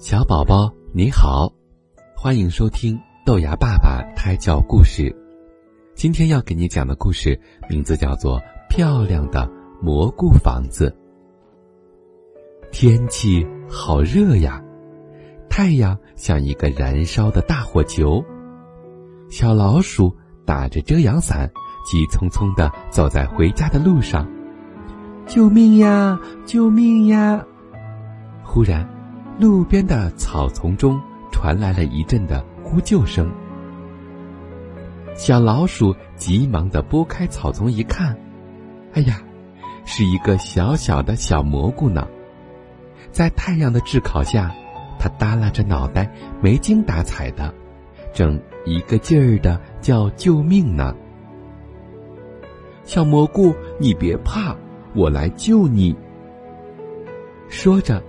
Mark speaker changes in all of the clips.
Speaker 1: 小宝宝你好，欢迎收听豆芽爸爸胎教故事。今天要给你讲的故事名字叫做《漂亮的蘑菇房子》。天气好热呀，太阳像一个燃烧的大火球。小老鼠打着遮阳伞，急匆匆的走在回家的路上。救命呀！救命呀！忽然，路边的草丛中传来了一阵的呼救声。小老鼠急忙的拨开草丛一看，哎呀，是一个小小的小蘑菇呢。在太阳的炙烤下，它耷拉着脑袋，没精打采的，正一个劲儿的叫救命呢。小蘑菇，你别怕。我来救你。说着，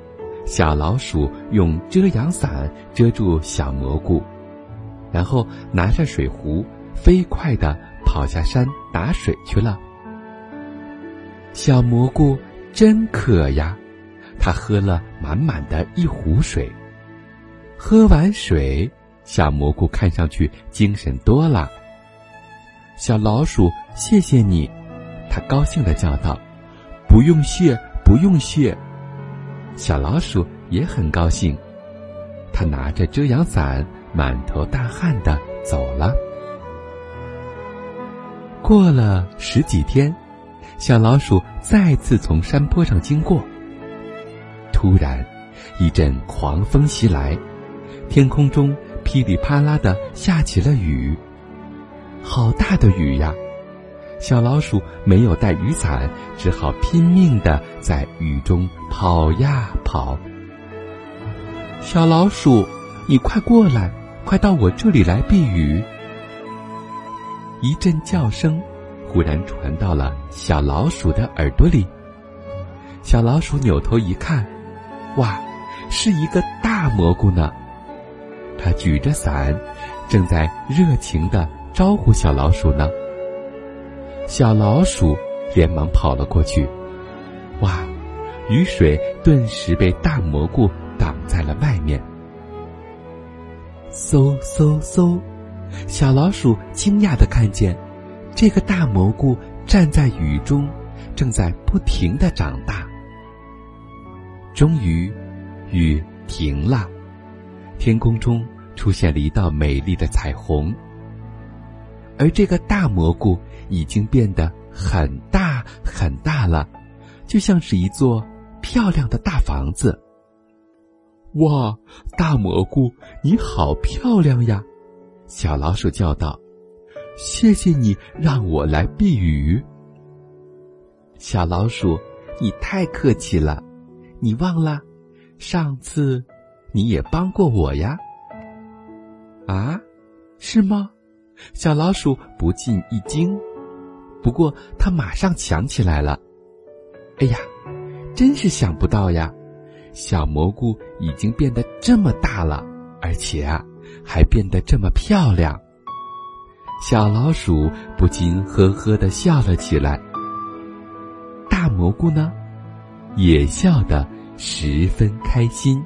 Speaker 1: 小老鼠用遮阳伞遮住小蘑菇，然后拿着水壶，飞快地跑下山打水去了。小蘑菇真渴呀，它喝了满满的一壶水。喝完水，小蘑菇看上去精神多了。小老鼠，谢谢你，它高兴地叫道。不用谢，不用谢。小老鼠也很高兴，它拿着遮阳伞，满头大汗的走了。过了十几天，小老鼠再次从山坡上经过。突然，一阵狂风袭来，天空中噼里啪啦的下起了雨，好大的雨呀！小老鼠没有带雨伞，只好拼命的在雨中跑呀跑。小老鼠，你快过来，快到我这里来避雨！一阵叫声忽然传到了小老鼠的耳朵里。小老鼠扭头一看，哇，是一个大蘑菇呢！它举着伞，正在热情的招呼小老鼠呢。小老鼠连忙跑了过去，哇！雨水顿时被大蘑菇挡在了外面。嗖嗖嗖！小老鼠惊讶的看见，这个大蘑菇站在雨中，正在不停的长大。终于，雨停了，天空中出现了一道美丽的彩虹。而这个大蘑菇已经变得很大很大了，就像是一座漂亮的大房子。哇，大蘑菇，你好漂亮呀！小老鼠叫道：“谢谢你让我来避雨。”小老鼠，你太客气了，你忘了上次你也帮过我呀？啊，是吗？小老鼠不禁一惊，不过它马上想起来了。哎呀，真是想不到呀！小蘑菇已经变得这么大了，而且啊，还变得这么漂亮。小老鼠不禁呵呵的笑了起来。大蘑菇呢，也笑得十分开心。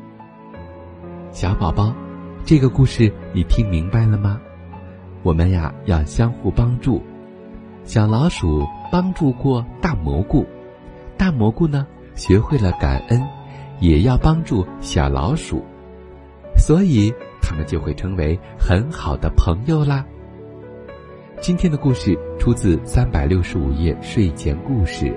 Speaker 1: 小宝宝，这个故事你听明白了吗？我们呀要相互帮助，小老鼠帮助过大蘑菇，大蘑菇呢学会了感恩，也要帮助小老鼠，所以他们就会成为很好的朋友啦。今天的故事出自三百六十五页睡前故事。